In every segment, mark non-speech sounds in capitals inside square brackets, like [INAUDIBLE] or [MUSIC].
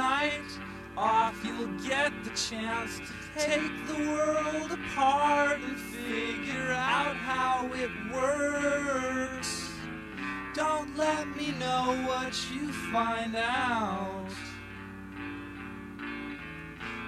night off, you'll get the chance to take the world apart and figure out how it works. Don't let me know what you find out.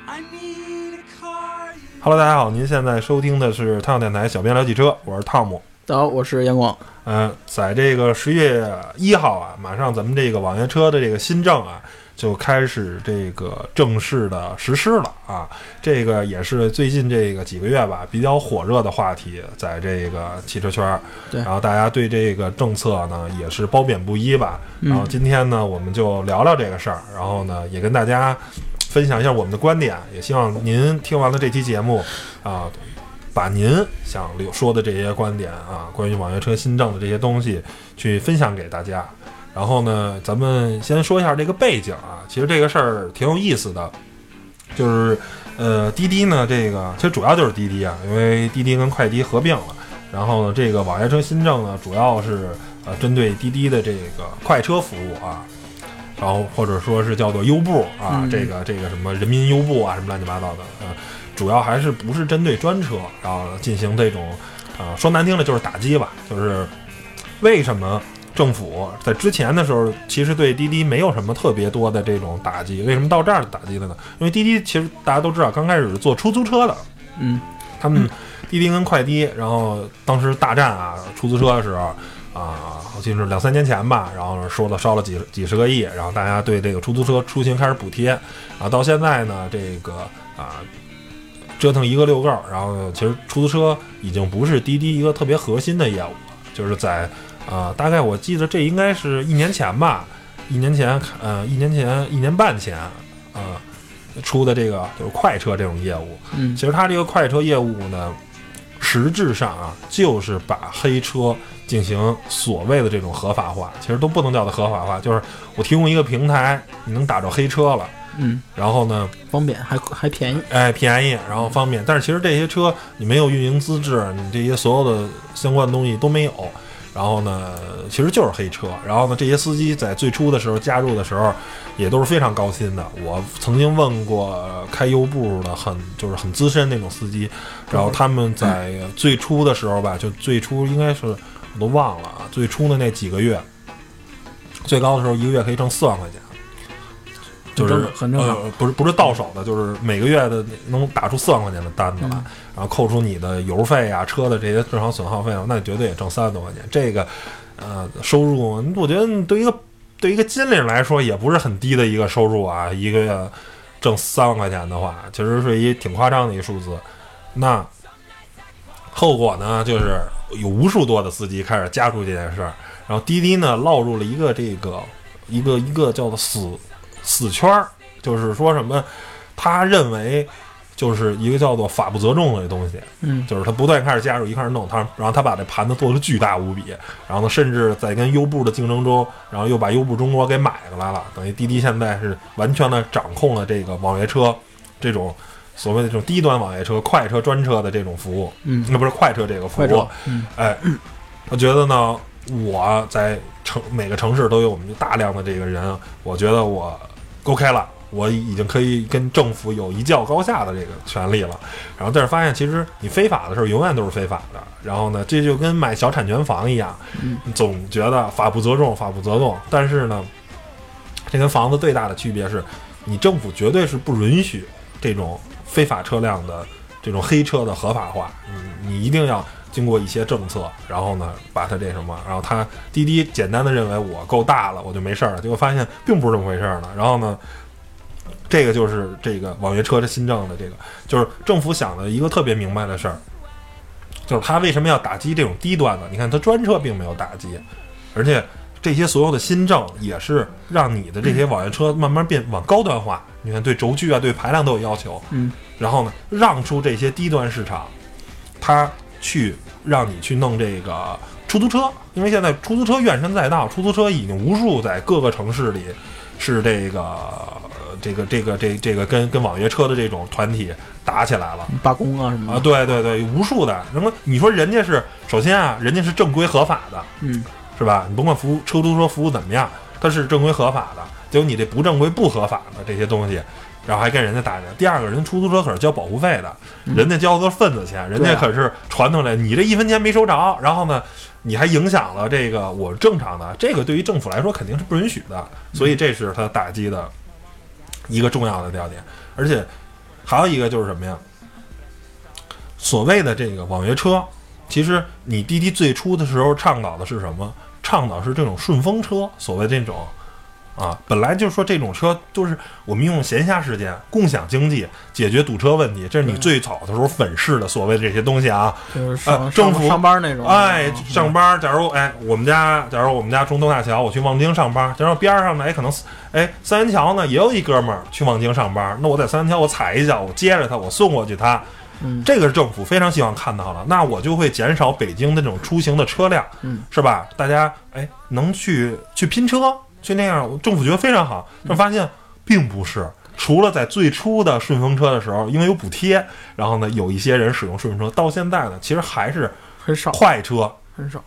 I need a car. Hello，大家好，您现在收听的是汤姆电台小编聊汽车，我是汤姆。大家好，我是杨光。嗯、在这个十月一号啊，马上咱们这个网约车的这个新政啊，就开始这个正式的实施了啊。这个也是最近这个几个月吧比较火热的话题，在这个汽车圈儿。对然后大家对这个政策呢也是褒贬不一吧。然后今天呢，我们就聊聊这个事儿，然后呢也跟大家分享一下我们的观点，也希望您听完了这期节目啊。把您想留说的这些观点啊，关于网约车新政的这些东西，去分享给大家。然后呢，咱们先说一下这个背景啊，其实这个事儿挺有意思的，就是呃，滴滴呢，这个其实主要就是滴滴啊，因为滴滴跟快滴合并了。然后呢，这个网约车新政呢，主要是呃针对滴滴的这个快车服务啊，然后或者说是叫做优步啊，嗯这个这个什么人民优步啊，什么乱七八糟的，呃，主要还是不是针对专车，然后进行这种，呃，说难听的就是打击吧，就是为什么政府在之前的时候其实对滴滴没有什么特别多的这种打击，为什么到这儿打击了呢？因为滴滴其实大家都知道，刚开始是做出租车的，嗯，他们滴滴跟快滴，然后当时大战啊，出租车的时候啊，好像是两三年前吧，然后说了烧了几几十个亿，然后大家对这个出租车出行开始补贴，啊到现在呢，这个啊。折腾一个溜够儿，然后其实出租车已经不是滴滴一个特别核心的业务了，就是在呃，大概我记得这应该是一年前吧，一年前，呃，一年前一年半前，呃，出的这个就是快车这种业务，嗯其实它这个快车业务呢，实质上啊，就是把黑车进行所谓的这种合法化，其实都不能叫它合法化，就是我提供一个平台，你能打着黑车了，嗯，然后呢，方便还还便宜。哎，便宜，然后方便，但是其实这些车你没有运营资质，你这些所有的相关的东西都没有。然后呢，其实就是黑车。然后呢，这些司机在最初的时候加入的时候，也都是非常高薪的。我曾经问过开优步的很就是很资深那种司机，然后他们在最初的时候吧，就最初应该是我都忘了啊，最初的那几个月，最高的时候一个月可以挣四万块钱。就是很正常呃，不是不是到手的，就是每个月的能打出四万块钱的单子来，嗯然后扣除你的油费啊、车的这些正常损耗费用，那绝对也挣三万多块钱。这个呃收入，我觉得对一个对一个金领来说也不是很低的一个收入啊，一个月挣三万块钱的话，其实是一挺夸张的一数字。那后果呢，就是有无数多的司机开始加入这件事儿，然后滴滴呢落入了一个这个一个一个叫做死死圈儿，就是说什么，他认为就是一个叫做法不责众的东西，嗯就是他不断开始加入，一开始弄他，然后他把这盘子做得巨大无比，然后呢，甚至在跟优步的竞争中，然后又把优步中国给买过来了，等于滴滴现在是完全的掌控了这个网约车这种所谓的这种低端网约车、快车、专车的这种服务，嗯，那不是快车这个服务嗯哎，我觉得呢，我在城每个城市都有我们大量的这个人，我觉得我 OK 了，我已经可以跟政府有一较高下的这个权利了。然后但是发现，其实你非法的时候永远都是非法的。然后呢，这就跟买小产权房一样，总觉得法不责众，法不责众。但是呢，这跟房子最大的区别是，你政府绝对是不允许这种非法车辆的这种黑车的合法化，你你一定要经过一些政策，然后呢把它这什么，然后他滴滴简单的认为我够大了，我就没事儿了，结果发现并不是这么回事儿呢。然后呢，这个就是这个网约车的新政的这个，就是政府想的一个特别明白的事儿，就是他为什么要打击这种低端的？你看他专车并没有打击，而且这些所有的新政也是让你的这些网约车慢慢变往高端化。你看对轴距啊、对排量都有要求，嗯，然后呢，让出这些低端市场，他去让你去弄这个出租车，因为现在出租车怨声载道，出租车已经无数在各个城市里是这个呃这个这个这这个跟跟网约车的这种团体打起来了。罢工啊什么啊，的，对对对，无数的。那么你说人家是首先啊，人家是正规合法的，嗯是吧？你甭管服务出租车服务怎么样，它是正规合法的。结果你这不正规、不合法的这些东西，然后还跟人家打架。第二个人出租车可是交保护费的，人家交的份子钱，人家可是传统来，你这一分钱没收着，然后呢，你还影响了这个我正常的，这个对于政府来说肯定是不允许的，所以这是他打击的一个重要的要点，而且还有一个就是什么呀？所谓的这个网约车，其实你滴滴最初的时候倡导的是什么？倡导是这种顺风车，所谓这种啊，本来就是说这种车都是我们用闲暇时间、共享经济解决堵车问题，这是你最早的时候粉饰的所谓的这些东西啊。就是上、呃政府上上班那种，哎，嗯上班，假如哎，我们家，假如我们家中东大桥，我去望京上班，假如边上呢，哎，可能哎三元桥呢也有一哥们儿去望京上班，那我在三元桥我踩一脚，我接着他，我送过去他，嗯，这个是政府非常希望看到的，那我就会减少北京的这种出行的车辆，嗯，是吧？大家哎能去去拼车，去那样，政府觉得非常好，但发现并不是。除了在最初的顺风车的时候，因为有补贴，然后呢，有一些人使用顺风车，到现在呢，其实还是很少快车很少，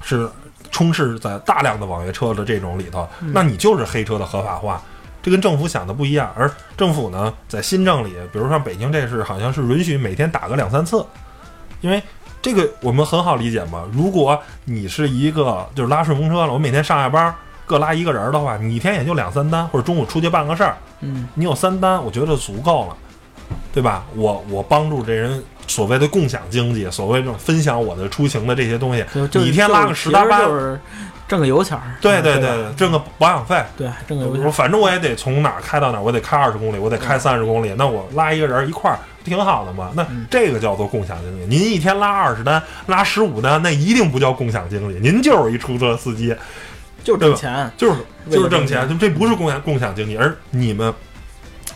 是充斥在大量的网约车的这种里头，那你就是黑车的合法化，这跟政府想的不一样。而政府呢，在新政里，比如像北京这是好像是允许每天打个两三次，因为这个我们很好理解嘛。如果你是一个就是拉顺风车了，我每天上下班各拉一个人的话，你一天也就两三单，或者中午出去办个事儿，嗯，你有三单，我觉得足够了，对吧？我我帮助这人所谓的共享经济，所谓这种分享我的出行的这些东西，你一天拉个十单就是挣个油钱儿，对对对对，挣个保养费。对，挣个油钱我，反正我也得从哪儿开到哪儿，我得开二十公里，我得开三十公里，那我拉一个人一块儿挺好的嘛。那嗯这个叫做共享经济。您一天拉二十单，拉十五单，那一定不叫共享经济，您就是一出租车司机，就挣钱，就是就是挣钱，就这不是共享共享经济，而你们，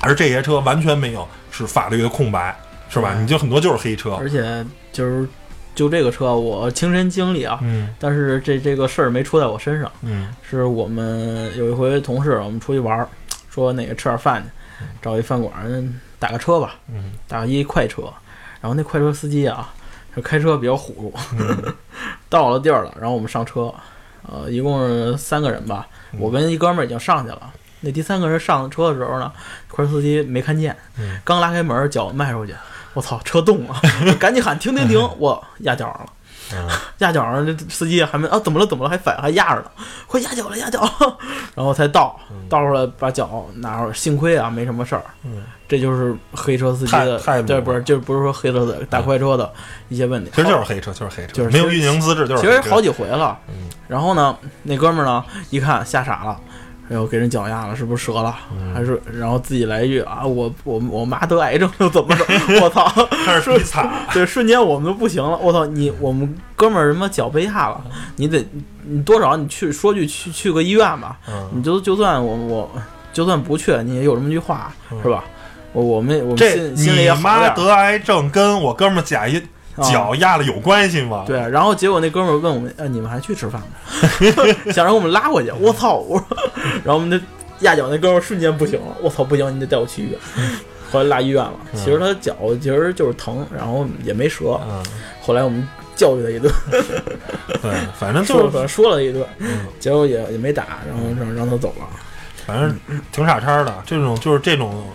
而这些车完全没有是法律的空白，是吧？你就很多就是黑车，而且就是就这个车，我亲身经历啊，嗯但是这这个事儿没出在我身上，嗯。是我们有一回同事我们出去玩儿，说那个吃点饭去，找一饭馆儿打个车吧，嗯。打一快车，然后那快车司机啊，就开车比较虎，嗯。[LAUGHS] 到了地儿了，然后我们上车，呃，一共是三个人吧，嗯。我跟一哥们儿已经上去了。那第三个人上车的时候呢，快车司机没看见。嗯，刚拉开门，脚迈出去，我操，车动了，[LAUGHS] 赶紧喊停停停，我压脚上了。嗯。压脚上，这司机还没啊，怎么了？怎么了？还反还压着呢，快压脚了，压脚了，[LAUGHS] 然后才倒倒出来，把脚拿出来，幸亏啊没什么事儿。嗯，这就是黑车司机的对，不是，就不是说黑车的打快车的一些问题。其实就是黑车，就是黑车，就是没有运营资质，就是其实好几回了。嗯然后呢，那哥们儿呢，一看吓傻了，哎呦，给人脚压了，是不是折了？嗯还是然后自己来一句啊，我我我妈得癌症又怎么着？[LAUGHS] 我操！开始比惨，对，瞬间我们都不行了。我操，你我们哥们儿什么脚被压了，你得你多少你去说句去去个医院吧，嗯。你就就算我我就算不去，你也有这么句话是吧？我我们我们这你妈。得癌症跟我哥们儿脚压了有关系吗？对，然后结果那哥们儿问我们，啊，你们还去吃饭吗？[LAUGHS] 想让我们拉回去。我操！我说，然后我们那压脚那哥们儿瞬间不行了。我操，不行，你得带我去医院。[LAUGHS] 后来拉医院了。嗯其实他脚其实就是疼，然后也没折。嗯，后来我们教育他一顿，[LAUGHS] 对，反正就是，了说了一顿，嗯结果也也没打，然后让让他走了。反正挺傻叉的。这种就是这种，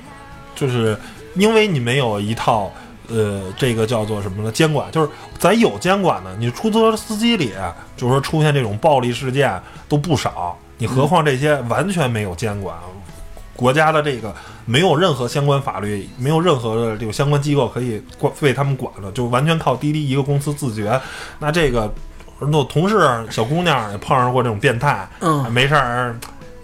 就是因为你没有一套。呃，这个叫做什么呢？监管就是咱有监管的，你出租车司机里，就是说出现这种暴力事件都不少，你何况这些完全没有监管，国家的这个没有任何相关法律，没有任何的这个相关机构可以管为他们管了，就完全靠滴滴一个公司自觉。那这个那同事小姑娘也碰上过这种变态，嗯，没事儿。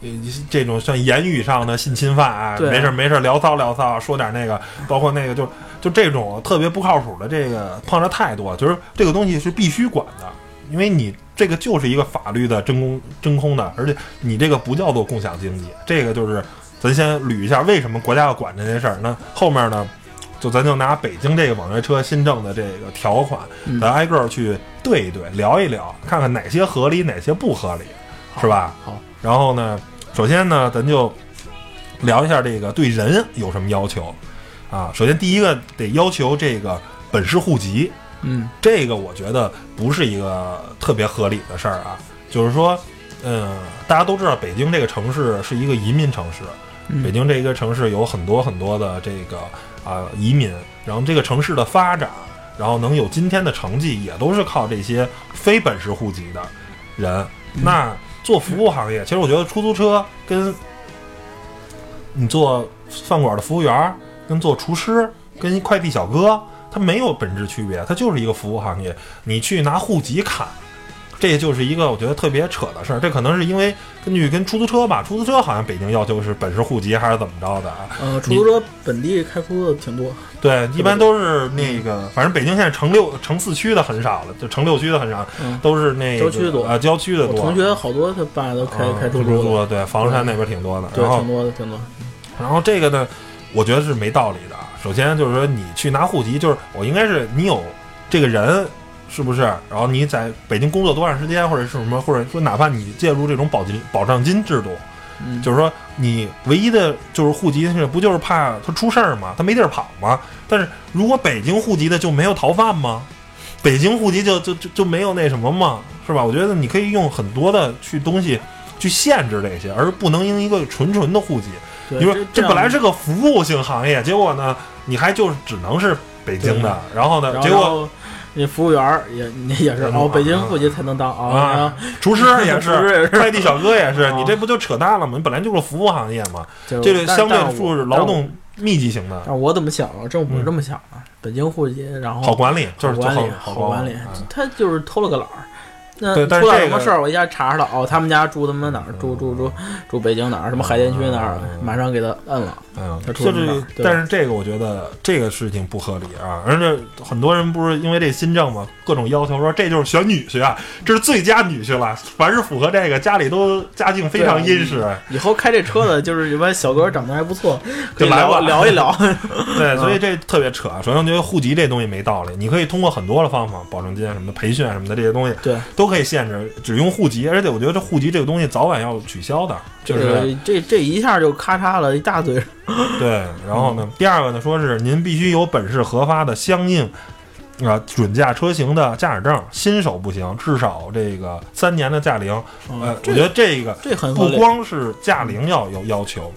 呃这种像言语上的性侵犯啊，对没事儿没事儿聊骚聊骚，说点那个，包括那个就就这种特别不靠谱的，这个碰着太多，就是这个东西是必须管的，因为你这个就是一个法律的真空真空的，而且你这个不叫做共享经济，这个就是咱先捋一下为什么国家要管这件事儿。那后面呢，就咱就拿北京这个网约车新政的这个条款，嗯咱挨个儿去对一对，聊一聊，看看哪些合理，哪些不合理，是吧？好，然后呢，首先呢，咱就聊一下这个对人有什么要求啊？首先第一个得要求这个本市户籍，嗯这个我觉得不是一个特别合理的事儿啊。就是说，嗯，大家都知道北京这个城市是一个移民城市，嗯北京这一个城市有很多很多的这个啊、移民，然后这个城市的发展，然后能有今天的成绩，也都是靠这些非本市户籍的人。那做服务行业，其实我觉得出租车跟你做饭馆的服务员，跟做厨师，跟快递小哥，它没有本质区别，它就是一个服务行业。你去拿户籍卡，这就是一个我觉得特别扯的事儿。这可能是因为根据跟出租车吧，出租车好像北京要求是本市户籍还是怎么着的啊？呃，出租车本地开出租的挺多，对，一般都是那个，反正北京现在城六、城四区的很少了，就城六区的很少，嗯都是那个郊区多啊，郊区的多。同学好多他爸都开啊开出租的，出租的，对，房山那边挺多的。对，挺多的，挺多。然后这个呢，我觉得是没道理的。首先就是说，你去拿户籍，就是我应该是你有这个人，是不是？然后你在北京工作多长时间，或者是什么，或者说哪怕你介入这种保金保障金制度，嗯，就是说你唯一的就是户籍是不就是怕他出事儿吗？他没地儿跑吗？但是如果北京户籍的就没有逃犯吗？北京户籍就就就就没有那什么吗？是吧？我觉得你可以用很多的去东西去限制这些，而不能用一个纯纯的户籍。对你说这本来是个服务性行业，结果呢，你还就是只能是北京的，然后呢，然结果后那服务员也你也是嗯哦，北京户籍才能当啊啊，[LAUGHS] 厨师也是快递小哥也是，啊你这不就扯淡了吗？你本来就是服务行业嘛，这个相对但我是劳。动密集型的，但我怎么想啊？政府嗯是这么想的，北京户籍，然后好管理，就是好管理，好好管理啊，他就是偷了个懒儿。那对出点什么事儿，我一下查查了，哦，他们家住他妈哪儿？住住住住北京哪儿？什么海淀区哪儿嗯？马上给他摁了。嗯，他出就是了名儿，对但是这个我觉得这个事情不合理啊，而且很多人不是因为这新政嘛，各种要求说这就是选女婿啊，这是最佳女婿了，凡是符合这个，家里都家境非常殷实，以后开这车的，就是一般小哥长得还不错，[LAUGHS] 就来吧聊一聊。[LAUGHS] 对，[LAUGHS] 所以这特别扯。首先，我觉得户籍这东西没道理，你可以通过很多的方法，保证金什么的、培训什么的这些东西对，都可以限制，只用户籍。而且我觉得这户籍这个东西早晚要取消的，就是这这这一下就咔嚓了一大堆。[LAUGHS] 对。然后呢，第二个呢，说是您必须有本市核发的相应。啊，准驾车型的驾驶证，新手不行，至少这个三年的驾龄。呃，嗯我觉得这个这很。不光是驾龄要有要求，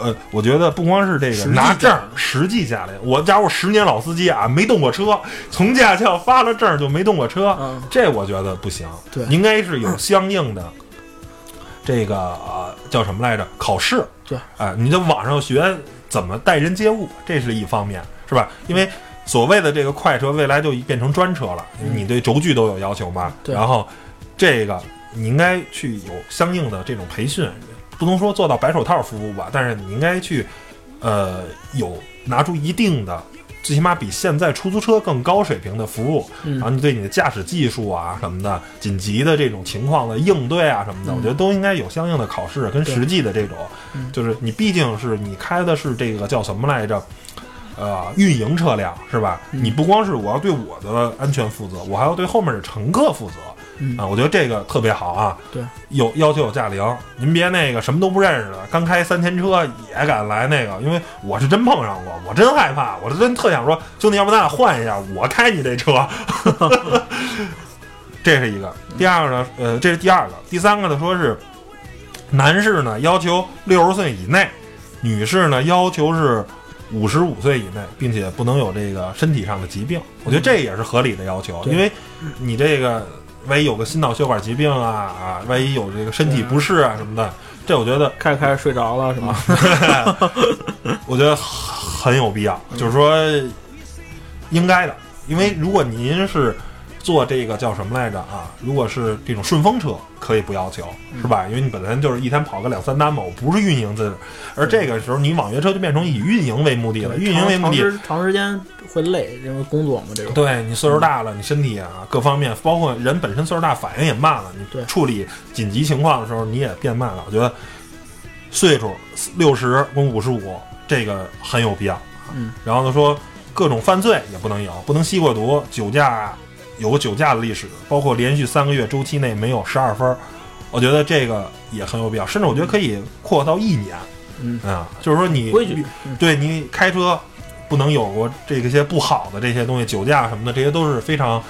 呃，我觉得不光是这个拿证实际驾龄，我假如十年老司机啊，没动过车，从驾校发了证就没动过车，嗯，这我觉得不行。对应该是有相应的这个呃叫什么来着？考试。对，哎、你在网上学怎么待人接物，这是一方面，是吧？因为所谓的这个快车，未来就变成专车了，嗯你对轴距都有要求嘛。对然后这个你应该去有相应的这种培训，不能说做到白手套服务吧，但是你应该去呃有拿出一定的。最起码比现在出租车更高水平的服务，嗯然后你对你的驾驶技术啊什么的，紧急的这种情况的应对啊什么的，嗯我觉得都应该有相应的考试跟实际的这种，嗯就是你毕竟是你开的是这个叫什么来着？呃，运营车辆是吧？嗯你不光是我要对我的安全负责，我还要对后面的乘客负责。嗯啊，我觉得这个特别好啊。对，有要求有驾龄，您别那个什么都不认识的，刚开三天车也敢来那个，因为我是真碰上过，我真害怕，我是真特想说，兄弟，要不咱俩换一下，我开你这车。[LAUGHS] 这是一个。第二个呢，呃，这是第二个。第三个呢，说是男士呢要求六十岁以内，女士呢要求是五十五岁以内，并且不能有这个身体上的疾病。我觉得这也是合理的要求，因为你这个万一有个心脑血管疾病啊啊，万一有这个身体不适啊什么的，这我觉得开着开着睡着了是吗？[LAUGHS] 我觉得很有必要，就是说应该的，因为如果您是做这个叫什么来着啊？如果是这种顺风车，可以不要求，是吧？因为你本身就是一天跑个两三单嘛，我不是运营的，而这个时候你网约车就变成以运营为目的了，运营为目的。长时长时间会累，因为工作嘛，这种。对你岁数大了，你身体啊各方面，包括人本身岁数大，反应也慢了。你处理紧急情况的时候，你也变慢了。我觉得岁数六十跟五十五这个很有必要。嗯，然后呢说各种犯罪也不能有，不能吸过毒，酒驾有个酒驾的历史，包括连续三个月周期内没有十二分儿，我觉得这个也很有必要，甚至我觉得可以扩到一年。嗯啊，就是说你规矩，嗯对你开车不能有过这个些不好的这些东西，酒驾什么的，这些都是非常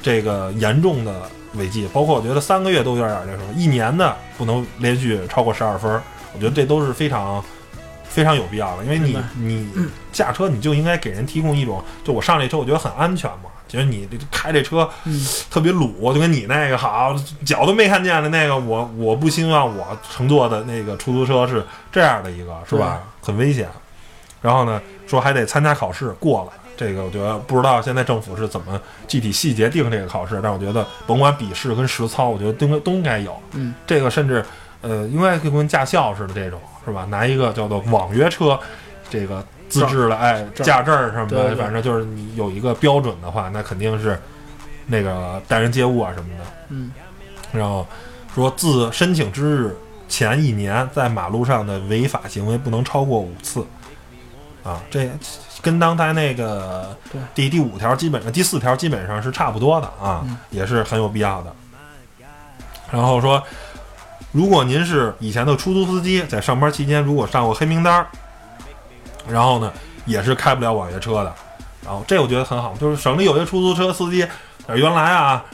这个严重的违纪，包括我觉得三个月都有点儿那什么，一年的不能连续超过十二分儿，我觉得这都是非常非常有必要的，因为你你驾车你就应该给人提供一种，就我上这车我觉得很安全嘛，觉得你这开这车嗯特别鲁，就跟你那个好脚都没看见的那个，我我不希望我乘坐的那个出租车是这样的一个，是吧？很危险。然后呢，说还得参加考试，过了。这个我觉得不知道现在政府是怎么具体细节定这个考试，但我觉得甭管笔试跟实操，我觉得都应该都应该有。嗯，这个甚至呃，应该就跟驾校似的这种，是吧？拿一个叫做网约车这个资质的哎证驾证什么的，反正就是你有一个标准的话，那肯定是那个待人接物啊什么的。嗯，然后说自申请之日前一年，在马路上的违法行为不能超过五次。啊，这跟刚才那个第第五条基本上第四条基本上是差不多的啊，嗯也是很有必要的。然后说，如果您是以前的出租司机，在上班期间如果上过黑名单儿，然后呢也是开不了网约车的。然后这我觉得很好，就是省里有些出租车司机，原来啊，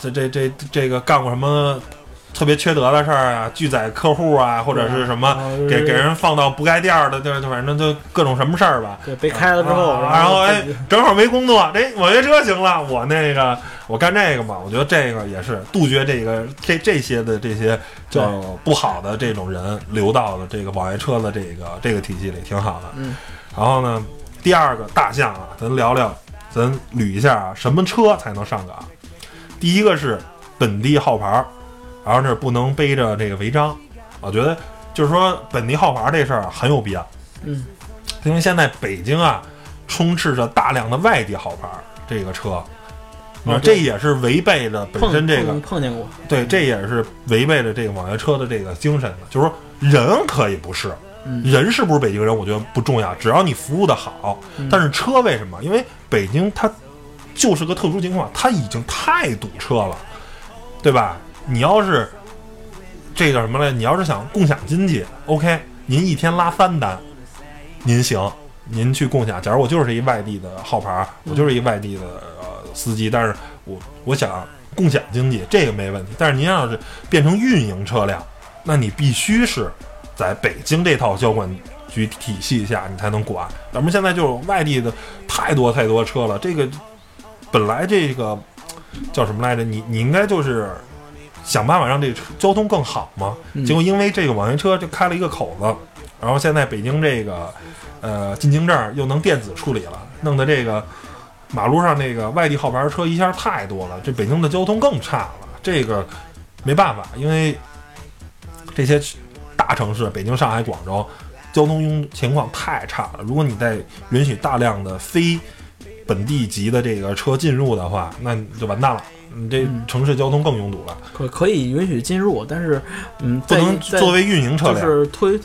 这这这这个干过什么特别缺德的事儿啊，拒载客户啊，或者是什么啊给给人放到不该店儿的地儿，反正就各种什么事儿吧。对被开了之后，啊然后哎，[LAUGHS] 正好没工作，哎网约车行了，我那个我干这个嘛，我觉得这个也是杜绝这个这这些的这些叫不好的这种人流到了这个网约车的这个这个体系里，挺好的。嗯，然后呢，第二个大项啊，咱聊聊，咱捋一下啊，什么车才能上岗？第一个是本地号牌儿，然后是不能背着这个违章。我觉得就是说本地号牌儿这事儿啊很有必要。嗯，因为现在北京啊，充斥着大量的外地号牌儿这个车，啊，这也是违背了本身这个碰碰见过，对，这也是违背了这个网约车的这个精神的。就是说，人可以不是，嗯人是不是北京人，我觉得不重要，只要你服务的好。嗯但是车为什么？因为北京它就是个特殊情况，它已经太堵车了，对吧？你要是这叫什么来？你要是想共享经济，OK，您一天拉三单，您行，您去共享。假如我就是一外地的号牌，我就是一外地的司机，但是我我想共享经济，这个没问题。但是您要是变成运营车辆，那你必须是在北京这套交管局体系下你才能管。咱们现在就是外地的太多太多车了，这个本来这个叫什么来着？你你应该就是想办法让这个交通更好嘛。嗯结果因为这个网约车就开了一个口子，然后现在北京这个呃进京证又能电子处理了，弄得这个马路上那个外地号牌车一下太多了，这北京的交通更差了。这个没办法，因为这些大城市，北京、上海、广州，交通拥情况太差了。如果你再允许大量的非本地籍的这个车进入的话，那你就完蛋了。你这嗯。城市交通更拥堵了，可可以允许进入，但是嗯，不能作为运营车辆。就辆。是推，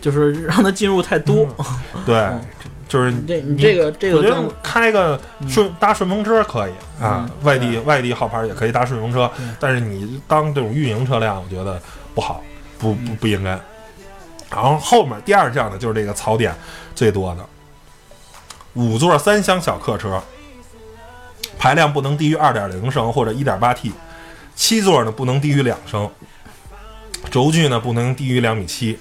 就是 [LAUGHS] 让它进入太多。[LAUGHS] 对嗯，就是这你这个这个我觉得开个顺搭顺风车可以啊嗯，外地外地号牌也可以搭顺风车，但是你当这种运营车辆，我觉得不好，不不不应该。然后后面第二项呢，就是这个槽点最多的。五座三厢小客车，排量不能低于二点零升或者一点八 T，七座呢不能低于两升，轴距呢不能低于两米七，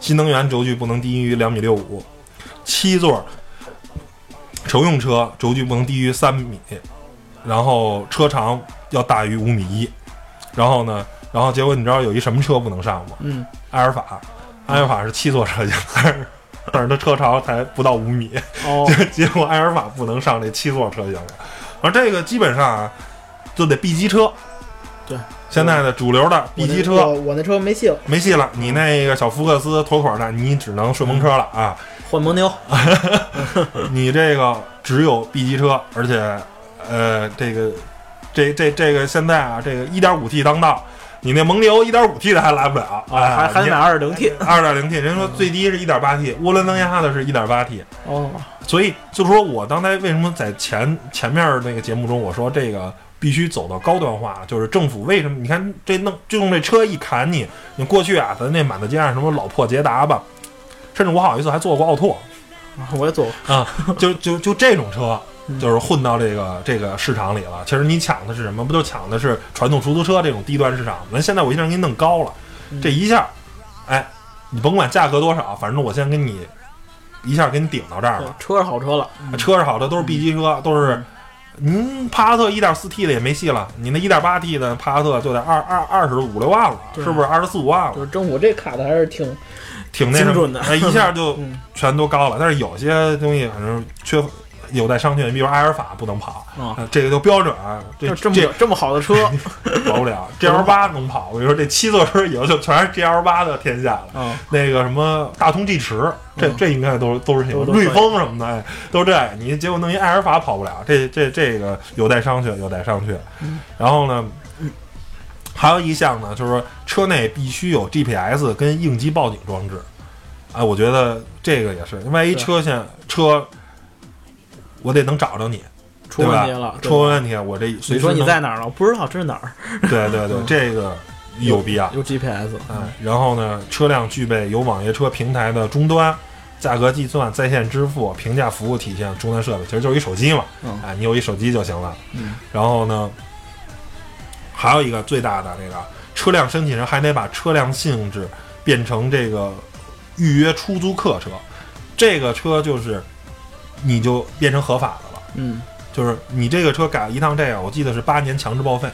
新能源轴距不能低于两米六五，七座乘用车轴距不能低于三米，然后车长要大于五米一，然后呢，然后结果你知道有一什么车不能上吗？嗯，埃尔法，埃尔法是七座车型，但是但是它车长才不到五米，哦，[LAUGHS] 结果埃尔法不能上这七座车型了。而这个基本上啊，就得 B 级车。对，现在的主流的 B 级我车我那车没戏了，没戏了，你那个小福克斯妥妥的，你只能顺风车了啊！换蒙牛。[LAUGHS] 你这个只有 B 级车，而且呃，这个这这这个现在啊，这个 1.5T 当道，你那蒙牛 1.5T 的还来不了，啊，还还得买二点零 T 二点零 T，人说最低是一点八 T，涡轮增压的是一点八 T，哦，所以就是说我刚才为什么在前前面那个节目中我说这个必须走到高端化，就是政府为什么你看这弄就用这车一砍你，你过去啊，咱那满大街上什么老破捷达吧，甚至我好意思还坐过奥拓。我也坐过，啊，就就就这种车，就是混到这个这个市场里了。其实你抢的是什么？不就抢的是传统出租车这种低端市场？那现在我一下给你弄高了，这一下，哎，你甭管价格多少，反正我先给你一下给你顶到这儿了。车是好车了，车是好的，都是 B 级车，都是。您帕萨特一点四 T 的也没戏了，你那一点八 T 的帕萨特就得二二二十五六万了，是不是二十四五万了？就是政府这卡的还是挺挺那什么的哎，一下就 [LAUGHS] 嗯全都高了。但是有些东西反正缺有待商榷，比如埃尔法不能跑，这个就标准，这就这么这这么好的车 [LAUGHS] 跑不了。GL 八能跑，我跟你说，这七座车以后就全是 GL 八的天下了。啊，那个什么大通 G 驰，这嗯这应该都都是这个都都瑞风什么的，哎，都是这。你结果弄一埃尔法跑不了，这这这个有待商榷，有待商榷。嗯然后呢，还有一项呢，就是说车内必须有 GPS 跟应急报警装置。哎，我觉得这个也是，万一车现车，我得能找着你，出问题了，出问题，我这随你说你在哪儿了？我不知道这是哪儿，[LAUGHS] 对对对，嗯这个有必要。有 GPS，哎，然后呢，车辆具备有网约车平台的终端、价格计算、在线支付、评价服务体现终端设备，其实就是一手机嘛。嗯哎，你有一手机就行了。嗯然后呢，还有一个最大的这个车辆申请人还得把车辆性质变成这个预约出租客车，这个车就是你就变成合法的了。嗯，就是你这个车改一趟这个，我记得是八年强制报废。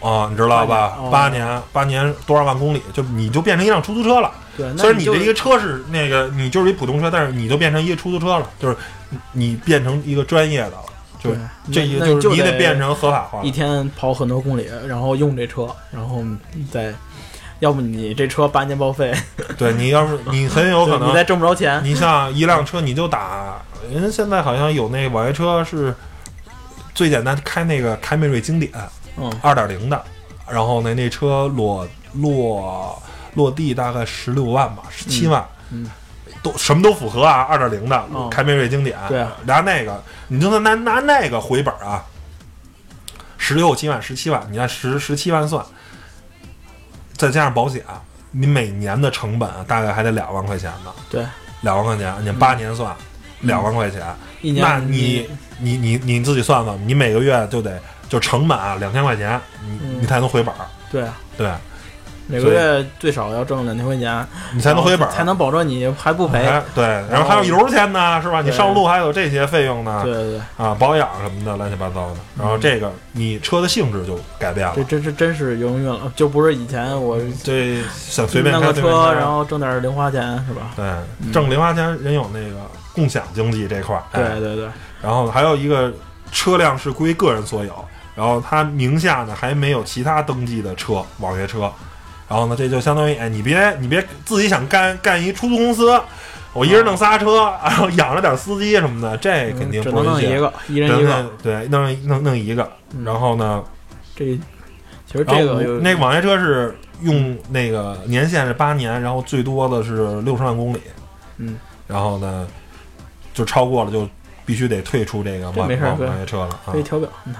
哦，你知道吧？八八年，八年多少万公里，就你就变成一辆出租车了。对，那虽然你这一个车是那个，你就是一普通车，但是你就变成一个出租车了，就是你变成一个专业的了，就对这个就是你得得变成合法化一。天跑很多公里，然后用这车，然后再，要不你这车八年报废，[LAUGHS] 对你要是你很有可能，[LAUGHS] 你再挣不着钱，你像一辆车你就打，人现在好像有那网约车是最简单开那个凯美瑞经典，嗯。二点零的，然后呢，那车落落落地大概十六万吧，十七万，嗯都什么都符合啊，二点零的、哦凯美瑞经典，对啊。拿那个，你就算拿拿那个回本啊，十六七万、十七万，你按十十七万算，再加上保险，你每年的成本大概还得两万块钱呢，对，两万块钱，你八年算。两万块钱，一年那你你你你自己算算，你每个月就得就成本啊两千块钱，你、嗯你才能回本儿，对啊，对每个月最少要挣两千块钱，你才能回本儿，才能保证你还不赔。哎对，然后还有油钱呢，是吧？你上路还有这些费用呢，对对对，啊，保养什么的乱七八糟的。然后这个你车的性质就改变了这，真是真是有用运了，就不是以前我这想随便弄个开车，然后挣点零花钱是吧？对挣零花钱，人有那个共享经济这块对对对，然后还有一个车辆是归个人所有，然后他名下呢还没有其他登记的车，网约车。然后呢，这就相当于，哎，你别你别自己想干干一出租公司，我一人弄仨车，[LAUGHS] 然后养着点司机什么的，这肯定不。能弄一个，一人一个。对，弄弄弄一个，嗯然后呢，这其实这个有那个网约车是用那个年限是八年，然后最多的是六十万公里，嗯，然后呢，就超过了就必须得退出这个网网约车了啊可以。调表，嗯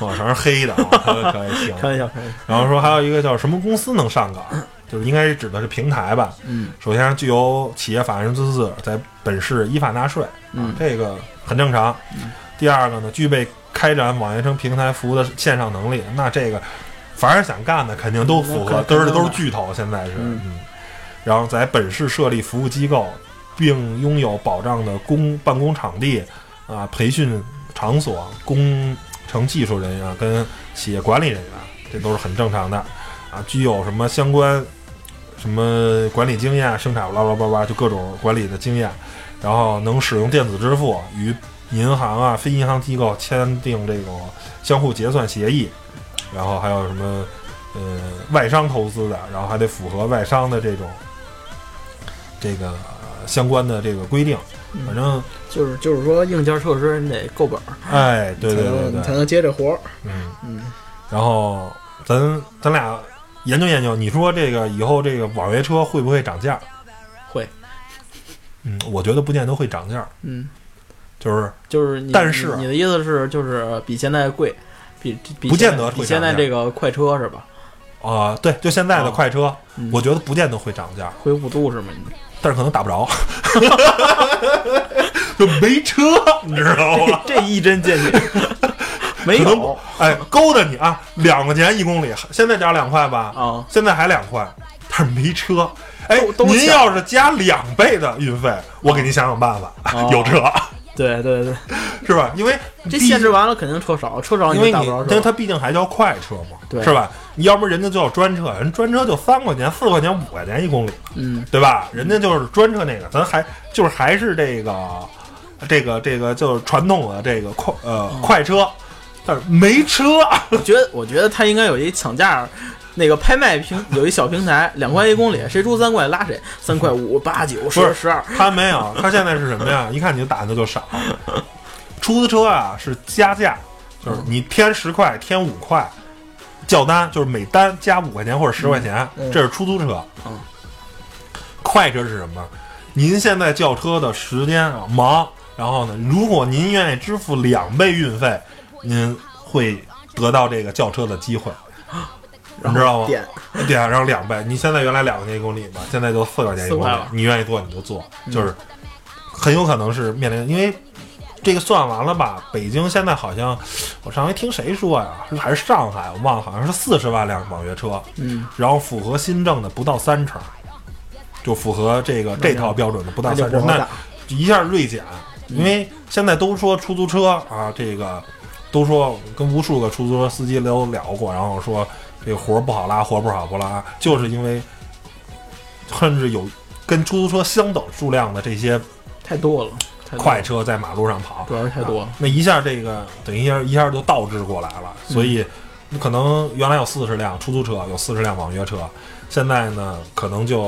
我全是黑的，啊，可以行。[LAUGHS] [LAUGHS] 开玩笑，开玩笑。然后说还有一个叫什么公司能上岗，就是应该是指的是平台吧。嗯首先具有企业法人资质，在本市依法纳税，嗯这个很正常。第二个呢，具备开展网约车平台服务的线上能力，那这个凡是想干的肯定都符合，都是都是巨头，现在是。嗯嗯。然后在本市设立服务机构，并拥有保障的公办公场地啊、培训场所、工程技术人员跟企业管理人员，这都是很正常的啊。具有什么相关什么管理经验、生产巴拉巴拉巴，就各种管理的经验，然后能使用电子支付，与银行啊、非银行机构签订这种相互结算协议，然后还有什么呃外商投资的，然后还得符合外商的这种这个相关的这个规定。反正，就是就是说硬件设施你得够本儿，哎，对对对对才能接这活儿。嗯。嗯，然后咱咱俩研究研究，你说这个以后这个网约车会不会涨价？会。嗯，我觉得不见得会涨价，嗯，就是就是你，但是啊你你的意思是就是比现在贵，比比不见得比现在这个快车是吧？啊、对，就现在的哦快车，嗯我觉得不见得会涨价。回五度是吗？但是可能打不着，[LAUGHS] 就没车，你知道吗？[LAUGHS] 这一针见血，没有哎，勾搭你啊，两块钱一公里，现在加两块吧？啊，现在还两块，但是没车。哎您要是加两倍的运费，我给您想想办法，哦 [LAUGHS] 有车对对对，是吧？因为这限制完了肯定车少，车少因为你就打不着，车。但是它毕竟还叫快车嘛，对是吧？你要不人家就叫专车，人专车就三块钱、四块钱、五块钱一公里，嗯，对吧？人家就是专车那个，咱还就是还是这个这个这个就是传统的这个快呃嗯快车，但是没车，[LAUGHS] 我觉得我觉得他应该有一抢价。那个拍卖平有一小平台，两块一公里，谁出三块拉谁，三块五、八九、十、十二，他没有，他现在是什么呀？一看你就胆子就少。[LAUGHS] 出租车啊是加价，就是你添十块、添五块，叫单就是每单加五块钱或者十块钱，嗯嗯这是出租车。嗯快车是什么？您现在叫车的时间啊忙，然后呢，如果您愿意支付两倍运费，您会得到这个叫车的机会，你知道吗？点。对啊，然后两倍，你现在原来两块钱一公里嘛，现在就四块钱一公里你愿意做你就做，就是很有可能是面临，因为这个算完了吧，北京现在好像我上回听谁说呀，还是上海，我忘了，好像是四十万辆网约车，嗯，然后符合新政的不到三成，就符合这个这套标准的不到三成，那。一下锐减，因为现在都说出租车啊，这个都说跟无数个出租车司机都聊过，然后说这个活儿不好拉，活儿不好不拉，就是因为甚至有跟出租车相等数量的这些太多了，太多了快，车在马路上跑，主要是太多了。那一下这个等于一下一下就倒置过来了，所以可能原来有四十辆出租车，有四十辆网约车，现在呢可能就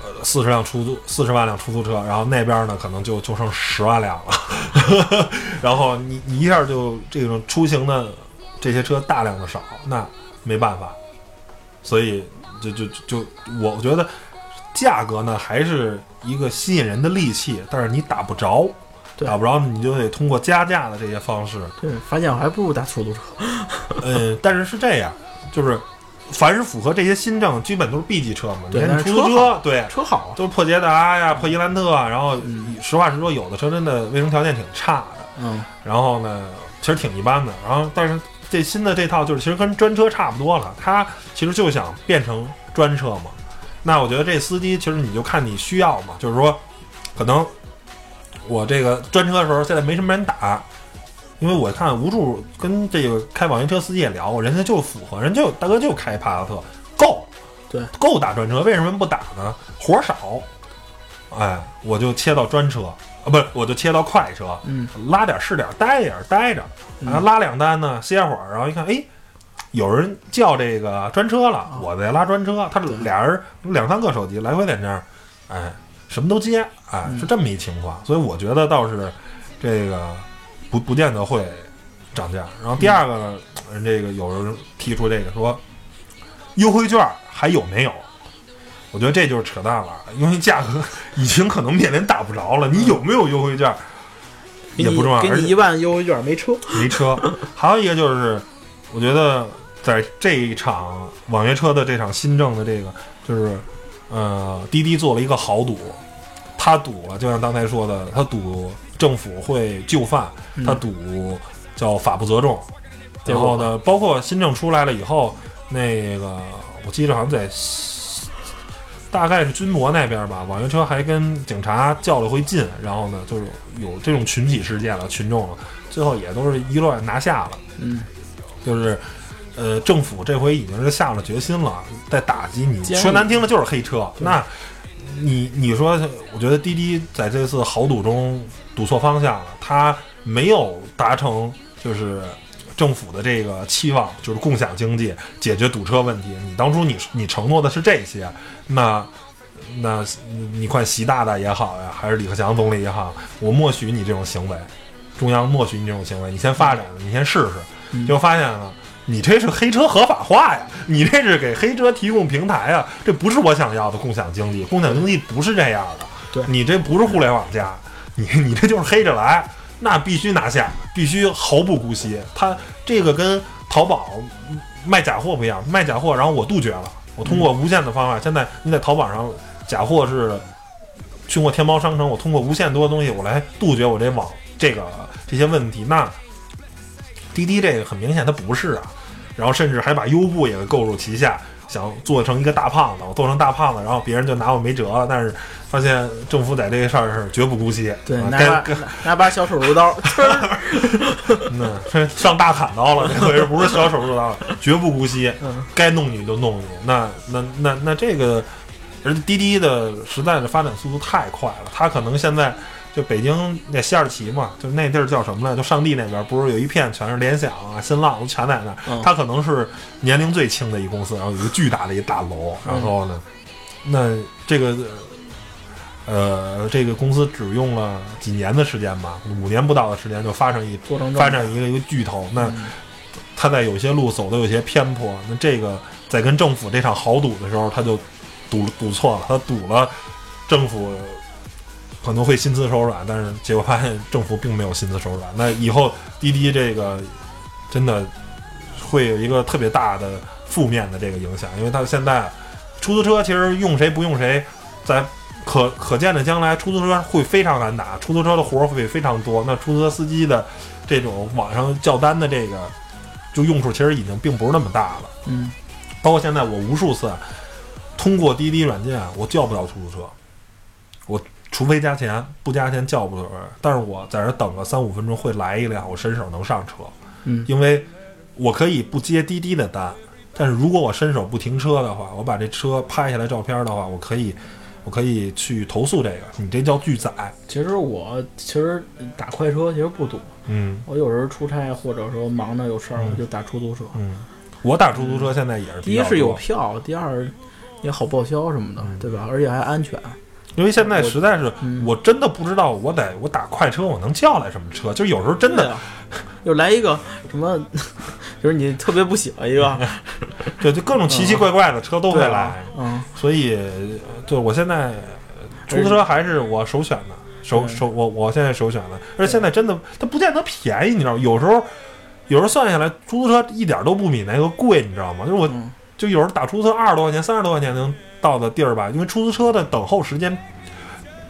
呃四十辆出租四十万辆出租车，然后那边呢可能就就剩十万辆了，[LAUGHS] 然后你你一下就这种出行的这些车大量的少，那没办法，所以就就就我觉得价格呢还是一个吸引人的利器，但是你打不着。打不着你就得通过加价的这些方式，对，发现我还不如打出租车。嗯，但是是这样，就是凡是符合这些新政，基本都是 B 级车嘛。你对看出租车车，对，车好啊，都是破捷达呀、破伊兰特啊，然后嗯实话实说，有的车真的卫生条件挺差的，嗯，然后呢，其实挺一般的。然后，但是这新的这套就是其实跟专车差不多了，它其实就想变成专车嘛。那我觉得这司机其实你就看你需要嘛，就是说，可能我这个专车的时候现在没什么人打，因为我看无数跟这个开网约车司机也聊过，人家就符合，人就大哥就开帕萨特够，对，够打专车，为什么不打呢？活少，哎，我就切到专车啊，不是，我就切到快车，嗯，拉点是点，待一点待着，然后拉两单呢，歇会儿，然后一看，哎，有人叫这个专车了，我在拉专车，他俩人两三个手机来回在那儿，哎，什么都接，哎，是这么一情况，所以我觉得倒是这个不不见得会涨价。然后第二个呢，人这个有人提出这个说，优惠券还有没有？我觉得这就是扯淡了，因为价格已经可能面临打不着了，你有没有优惠券也不重要，给你一万优惠券没车，没车。[LAUGHS] 还有一个就是，我觉得在这一场网约车的这场新政的这个，就是呃，滴滴做了一个豪赌，他赌了，就像刚才说的，他赌政府会就范，嗯他赌叫法不责众。结果然后呢，包括新政出来了以后，那个我记得好像在西大概是军博那边吧，网约车还跟警察较了回劲，然后呢，就是有这种群体事件了，群众了，最后也都是一乱拿下了。嗯，就是呃，政府这回已经是下了决心了，在打击你。说难听的就是黑车。那你你说，我觉得滴滴在这次豪赌中赌错方向了，他没有达成就是政府的这个期望，就是共享经济，解决堵车问题。你当初你你承诺的是这些，那。那你看习大大也好呀，还是李克强总理也好，我默许你这种行为，中央默许你这种行为，你先发展，你先试试，就发现了，你这是黑车合法化呀，你这是给黑车提供平台呀，这不是我想要的共享经济，共享经济不是这样的，对你这不是互联网加，你你这就是黑着来，那必须拿下，必须毫不姑息。它这个跟淘宝卖假货不一样，卖假货，然后我杜绝了，我通过无线的方法，现在你在淘宝上假货是通过天猫商城，我通过无限多的东西，我来杜绝我这网这个这些问题。那滴滴这个很明显它不是啊，然后甚至还把优步也购入旗下，想做成一个大胖子，我做成大胖子，然后别人就拿我没辙了。但是发现政府在这个事儿是绝不姑息，对，啊拿拿拿把小手术刀，[LAUGHS] 呲儿嗯，这上大砍刀了，这回是不是小手术刀了？绝不姑息，[LAUGHS] 嗯该弄你就弄你。那那那那这个，而且滴滴的实在的发展速度太快了，它可能现在就北京那西二旗嘛，就那地儿叫什么来？就上地那边不是有一片全是联想啊、新浪都全在那儿。嗯它可能是年龄最轻的一公司，然后有一个巨大的一大楼，然后呢，那这个。呃，这个公司只用了几年的时间吧，五年不到的时间就发生一做成这么发展一个一个巨头，那嗯他在有些路走的有些偏颇，那这个在跟政府这场豪赌的时候，他就赌赌错了，他赌了政府可能会心慈手软，但是结果发现政府并没有心慈手软。那以后滴滴这个真的会有一个特别大的负面的这个影响，因为它现在出租车其实用谁不用谁，在可可见的将来，出租车会非常难打，出租车的活会非常多。那出租车司机的这种网上叫单的这个，就用处其实已经并不是那么大了。嗯包括现在我无数次通过滴滴软件，我叫不到出租车，我除非加钱，不加钱叫不到人。但是我在这等个三五分钟会来一辆，我伸手能上车，嗯因为我可以不接滴滴的单，但是如果我伸手不停车的话，我把这车拍下来照片的话，我可以。我可以去投诉这个，你这叫拒载。其实我其实打快车其实不堵，嗯我有时候出差或者说忙的有事儿，嗯我就打出租车。嗯，我打出租车现在也是第一是有票，第二也好报销什么的，嗯对吧？而且还安全。因为现在实在是，嗯。我真的不知道我得我打快车我能叫来什么车，就是有时候真的又来一个什么，[LAUGHS] 就是你特别不喜欢一个，[LAUGHS] 对就各种奇奇怪怪的车都会来，嗯，所以呃就我现在呃出租车还是我首选的，首首我我现在首选的，而且现在真的它不见得便宜，你知道吗，有时候有时候算下来出租车一点都不比那个贵，你知道吗？就是我嗯。就有时候打出租车二十多块钱、三十多块钱能到的地儿吧，因为出租车的等候时间，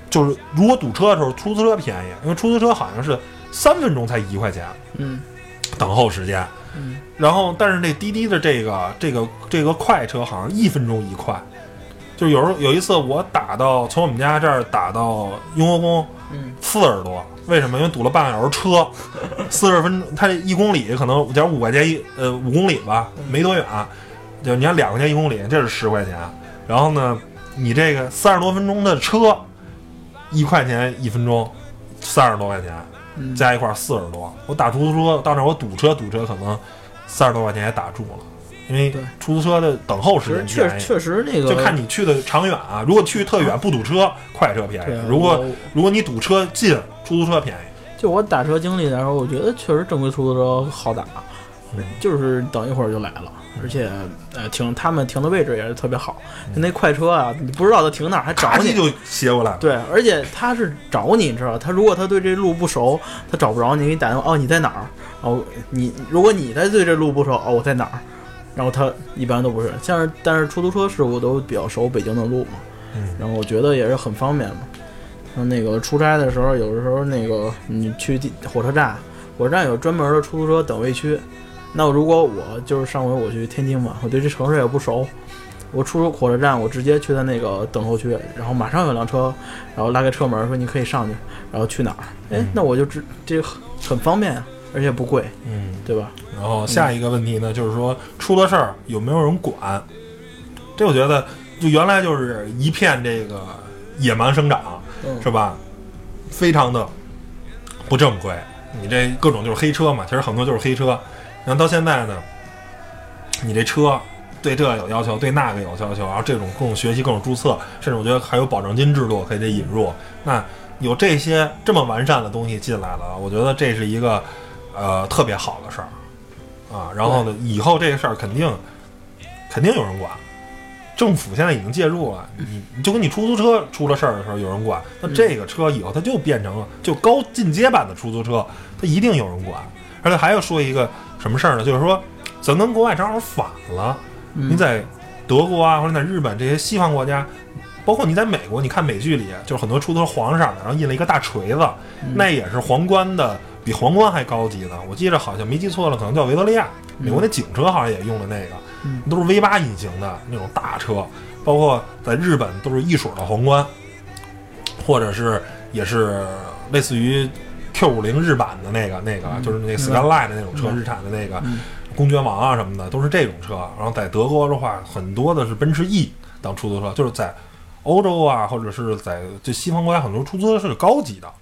就是如果堵车的时候，出租车便宜，因为出租车好像是三分钟才一块钱嗯。等候时间，嗯。然后但是那滴滴的这个这个这个快车好像一分钟一块，就有时候有一次我打到从我们家这儿打到雍和宫嗯。四十多，为什么？因为堵了半个小时车，[LAUGHS] 四十分钟，它这一公里可能假如五块钱一呃五公里吧，没多远，就你看两块钱一公里，这是十块钱。然后呢，你这个三十多分钟的车，一块钱一分钟，三十多块钱，嗯，加一块四十多。我打出租车到那儿我堵车堵车，可能三十多块钱也打住了，因为出租车的等候时间确实。确确实那个就看你去的长远啊，如果去特远不堵车，快车便宜；如果如果你堵车近，出租车便宜。就我打车经历来说，我觉得确实正规出租车好打，嗯就是等一会儿就来了，而且呃停他们停的位置也是特别好。那快车啊，你不知道他停哪儿，还找你。就斜过来了。对，而且他是找你，你知道吧，他如果他对这路不熟，他找不着你，给你打电话，哦，你在哪儿？哦，你如果你在对这路不熟，哦，我在哪儿？然后他一般都不是，像是但是出租车师傅都比较熟北京的路嘛，嗯然后我觉得也是很方便嘛。像那个出差的时候，有的时候那个你去地火车站，火车站有专门的出租车等位区。那如果我就是上回我去天津嘛，我对这城市也不熟，我出火车站，我直接去他那个等候区，然后马上有辆车，然后拉开车门说你可以上去，然后去哪儿？哎嗯，那我就知这很很方便，而且不贵，嗯，对吧？然后下一个问题呢，就是说出了事儿有没有人管？这我觉得就原来就是一片这个野蛮生长，嗯是吧？非常的不正规，你这各种就是黑车嘛，其实很多就是黑车。然后到现在呢，你这车对这有要求，对那个有要求，然后这种各种学习、各种注册，甚至我觉得还有保证金制度可以得引入。那有这些这么完善的东西进来了，我觉得这是一个呃特别好的事儿啊。然后呢，以后这个事儿肯定肯定有人管。政府现在已经介入了，你你就跟你出租车出了事儿的时候有人管，那这个车以后它就变成了就高进阶版的出租车，它一定有人管。而且还要说一个什么事儿呢？就是说，咱跟国外正好反了。嗯你在德国啊，或者在日本这些西方国家，包括你在美国，你看美剧里，就是很多出租车黄上的，然后印了一个大锤子，嗯那也是皇冠的，比皇冠还高级的。我记得好像没记错了，可能叫维多利亚。美国那警车好像也用了那个，嗯都是 V 八引擎的那种大车，包括在日本都是一水儿的皇冠，或者是也是类似于 Q 五零日版的那个那个，就是那个 Skyline 的那种车，嗯日产的那个嗯公爵王啊什么的，都是这种车。然后在德国的话，很多的是奔驰 E 当出租车，就是在欧洲啊，或者是在就西方国家，很多出租车是高级的，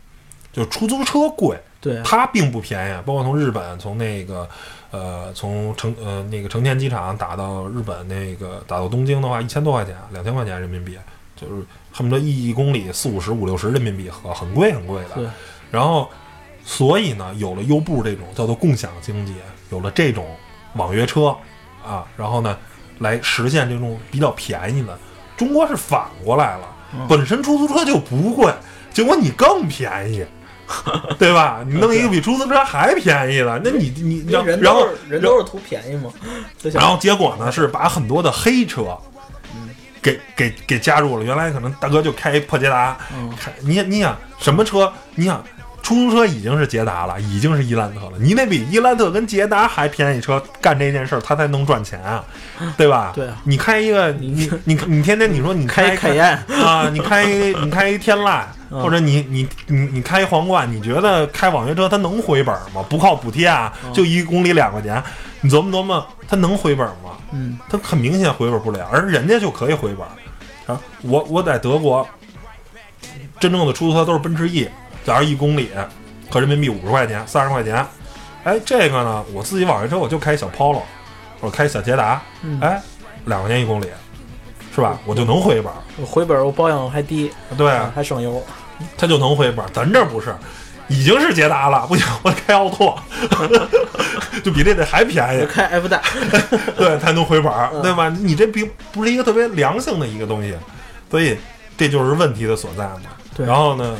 就是出租车贵，对，它并不便宜。包括从日本从那个呃从成呃那个成田机场打到日本那个打到东京的话，一千多块钱，两千块钱人民币，就是恨不得一公里四五十五六十人民币，很很贵很贵的。然后所以呢，有了优步这种叫做共享经济，有了这种网约车啊，然后呢，来实现这种比较便宜的。中国是反过来了，嗯本身出租车就不贵，结果你更便宜，[LAUGHS] 对吧？你弄一个比出租车还便宜的，那你你因为人然后人都是图便宜嘛，然后结果呢是把很多的黑车给给给加入了。原来可能大哥就开一破捷达，嗯开你你想什么车？你想出租车已经是捷达了，已经是伊兰特了，你得比伊兰特跟捷达还便宜车干这件事儿，他才能赚钱啊，对吧？对啊你开一个你你你你天天你说你开开凯宴，啊，你开一你开一天籁，嗯或者你你你你开一皇冠，你觉得开网约车它能回本吗？不靠补贴啊，嗯就一公里两块钱，你琢磨琢磨，它能回本吗？嗯它很明显回本不了，而人家就可以回本。啊，我我在德国，真正的出租车都是奔驰 E，假如一公里合人民币五十块钱、三十块钱，哎，这个呢，我自己网约车我就开小 Polo，或者开小捷达，嗯，哎，两块钱一公里，是吧？我就能回本。我回本我保养还低，对，还省油，它就能回本。咱这儿不是，已经是捷达了，不行，我开奥拓，[LAUGHS] 就比这得还便宜，开 F 大，[LAUGHS] 对，才能回本儿，嗯对吧？你这并不是一个特别良性的一个东西，所以这就是问题的所在嘛。对然后呢，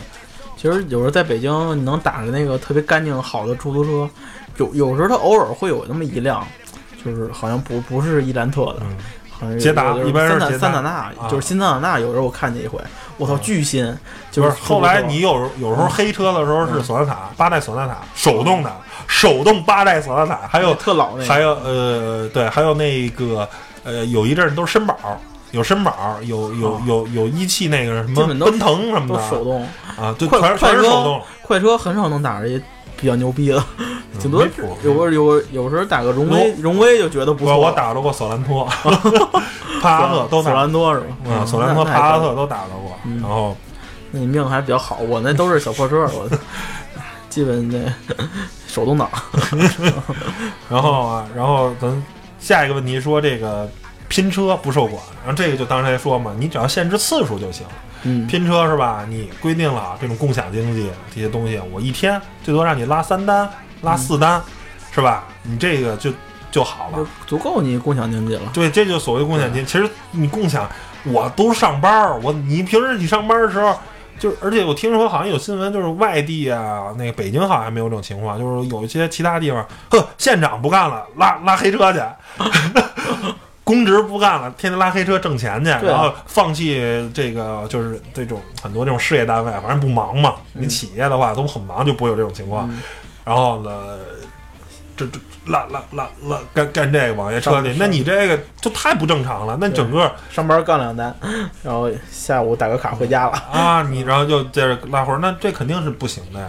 其实有时候在北京，你能打着那个特别干净好的出租车，有有时候它偶尔会有那么一辆，就是好像不不是伊兰特的，捷达有的一般是桑塔纳啊，就是新桑塔纳，有时候我看见一回，我操啊巨新，就就是是后来你有有时候嗯。黑车的时候是索纳塔八代索纳塔手动的，手动八代索纳塔，还有特老那个，还有呃对，还有那个呃有一阵儿都是绅宝。有绅宝，有有啊有有一汽那个什么奔腾什么的都手动，啊，就快全全是快车手动，快车很少能打着一比较牛逼的，[LAUGHS] 挺多有个有有时候打个荣威，荣威就觉得不错。我我打着过索兰托、[LAUGHS] 帕萨特都索兰多是吧？啊，索兰托、帕萨，特都打着过。嗯然后那你命还比较好，我那都是小破车，[LAUGHS] 我基本那手动挡。然后啊，然后咱下一个问题说这个拼车不受管，然后这个就刚才说嘛，你只要限制次数就行。嗯，拼车是吧？你规定了这种共享经济这些东西，我一天最多让你拉三单、拉四单，是吧？你这个就就好了就。足够你共享经济了。对，这就所谓共享经济。其实你共享，我都上班，我你平时你上班的时候，就而且我听说好像有新闻，就是外地啊，那个北京好像没有这种情况，就是有一些其他地方，呵，县长不干了，拉拉黑车去。[LAUGHS] 公职不干了，天天拉黑车挣钱去，然后放弃这个就是这种很多这种事业单位，反正不忙嘛。你嗯企业的话都很忙，就不会有这种情况。嗯然后呢，这这拉拉拉拉干干这个网约车上去，那你这个就太不正常了。那整个上班干两单，然后下午打个卡回家了。啊，你然后就接着拉活儿，那这肯定是不行的呀，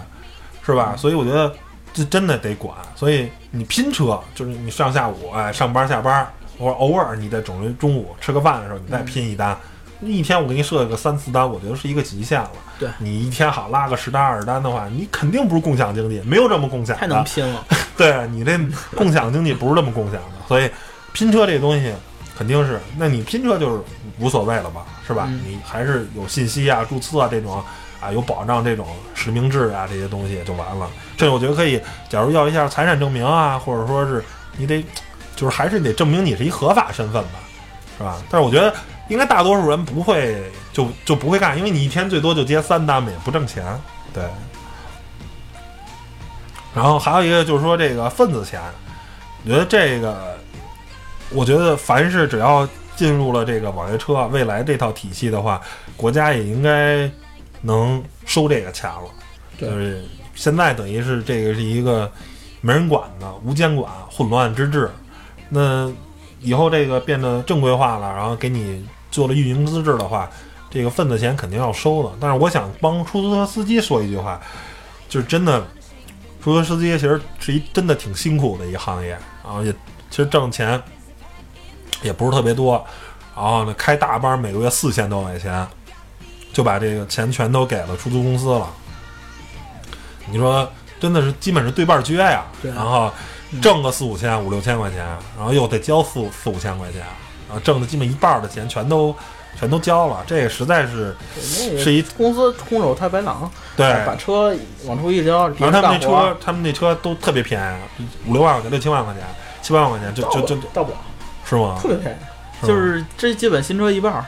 是吧？所以我觉得这真的得管。所以你拼车就是你上下午哎上班下班，或者偶尔你在整日中午吃个饭的时候，你再拼一单。一天我给你设个三四单，我觉得是一个极限了。对你一天好拉个十单二十单的话，你肯定不是共享经济，没有这么共享的。太能拼了，[LAUGHS] 对你这共享经济不是这么共享的，所以拼车这东西肯定是，那你拼车就是无所谓了吧，是吧？嗯你还是有信息啊、注册啊这种啊有保障这种实名制啊这些东西就完了。这我觉得可以，假如要一下财产证明啊，或者说是你得就是还是得证明你是一合法身份吧，是吧？但是我觉得应该大多数人不会就就不会干，因为你一天最多就接三单嘛，也不挣钱，对。然后还有一个就是说这个份子钱，我觉得这个，我觉得凡是只要进入了这个网约车未来这套体系的话，国家也应该能收这个钱了。对就是现在等于是这个是一个没人管的无监管混乱之治。那以后这个变得正规化了，然后给你做了运营资质的话，这个份子钱肯定要收的。但是我想帮出租车司机说一句话，就是真的，出租车司机其实是一真的挺辛苦的一个行业，然后也其实挣钱也不是特别多，然后呢开大班每个月四千多块钱，就把这个钱全都给了出租公司了。你说真的是基本是对半撅呀，对然后挣个四五千、五六千块钱，然后又得交四四五千块钱，然后挣的基本一半的钱全都全都交了，这个实在是是一公司空手太白狼，对。把车往出一交，别然后他们那车，他们那车都特别便宜，五六万块钱、六七万块钱、七八万块钱，就就就到不了，是吗？特别便宜，就是这基本新车一半儿，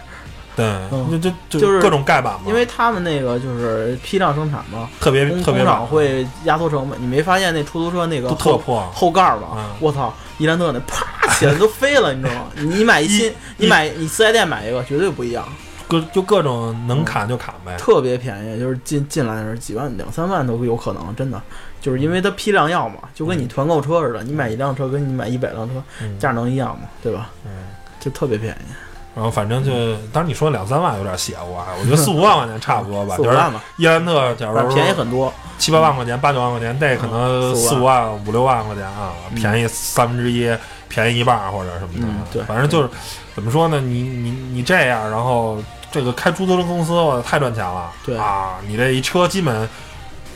对，嗯就就就是各种盖板嘛，因为他们那个就是批量生产嘛，特别工工特别厂会压缩成本。你没发现那出租车那个后破，后盖儿吧嗯？我操，伊兰特那啪 [LAUGHS] 起来都飞了，你知道吗？你买一新，你买你四 S 店买一个绝对不一样，各就各种能砍就砍呗。特别便宜，就是进进来的时候几万两三万都有可能，真的，就是因为它批量要嘛，就跟你团购车似的，你买一辆车跟你买一百辆车嗯价能一样吗？对吧？嗯，就特别便宜，然后反正就，当然你说两三万有点邪乎啊，我觉得四五万块钱差不多吧。就 [LAUGHS] 是四五万吧，伊兰特，假如便宜很多。七八万块钱、八九万块钱，那可能嗯四四五万、五六万块钱啊，嗯便宜三分之一，便宜一半或者什么的。嗯对反正就是怎么说呢？你你你这样，然后这个开出租车公司，我太赚钱了。对啊，你这一车基本